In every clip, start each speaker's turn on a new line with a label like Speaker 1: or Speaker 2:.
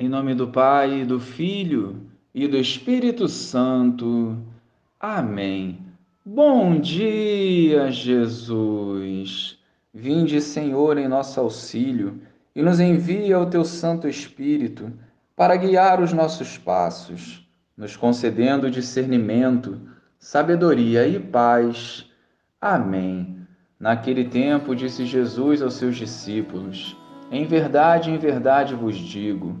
Speaker 1: Em nome do Pai, do Filho e do Espírito Santo. Amém. Bom dia, Jesus. Vinde, Senhor, em nosso auxílio e nos envia o teu Santo Espírito para guiar os nossos passos, nos concedendo discernimento, sabedoria e paz. Amém. Naquele tempo, disse Jesus aos seus discípulos: Em verdade, em verdade vos digo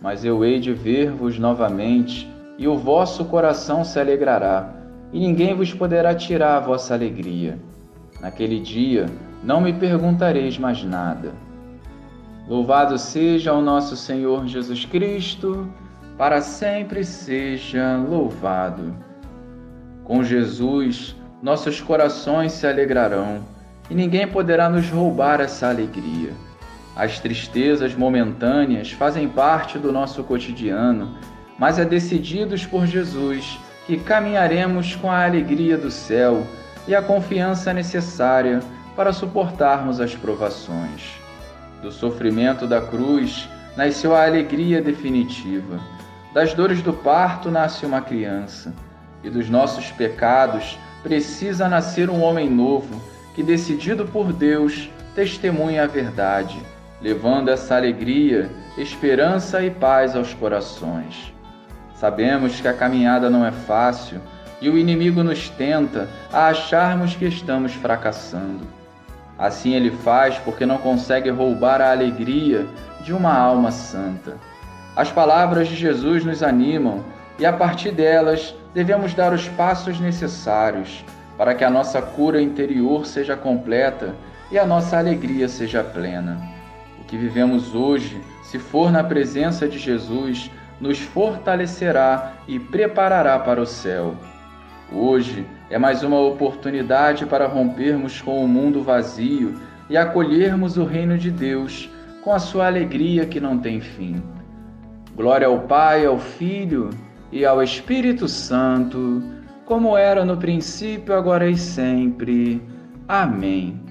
Speaker 1: mas eu hei de ver-vos novamente, e o vosso coração se alegrará, e ninguém vos poderá tirar a vossa alegria. Naquele dia não me perguntareis mais nada. Louvado seja o nosso Senhor Jesus Cristo, para sempre seja louvado. Com Jesus, nossos corações se alegrarão, e ninguém poderá nos roubar essa alegria. As tristezas momentâneas fazem parte do nosso cotidiano, mas é decididos por Jesus que caminharemos com a alegria do céu e a confiança necessária para suportarmos as provações. Do sofrimento da cruz nasceu a alegria definitiva. Das dores do parto nasce uma criança, e dos nossos pecados precisa nascer um homem novo que, decidido por Deus, testemunha a verdade levando essa alegria, esperança e paz aos corações. Sabemos que a caminhada não é fácil e o inimigo nos tenta a acharmos que estamos fracassando. Assim ele faz porque não consegue roubar a alegria de uma alma santa. As palavras de Jesus nos animam e a partir delas devemos dar os passos necessários para que a nossa cura interior seja completa e a nossa alegria seja plena que vivemos hoje, se for na presença de Jesus, nos fortalecerá e preparará para o céu. Hoje é mais uma oportunidade para rompermos com o mundo vazio e acolhermos o reino de Deus com a sua alegria que não tem fim. Glória ao Pai, ao Filho e ao Espírito Santo, como era no princípio, agora e sempre. Amém.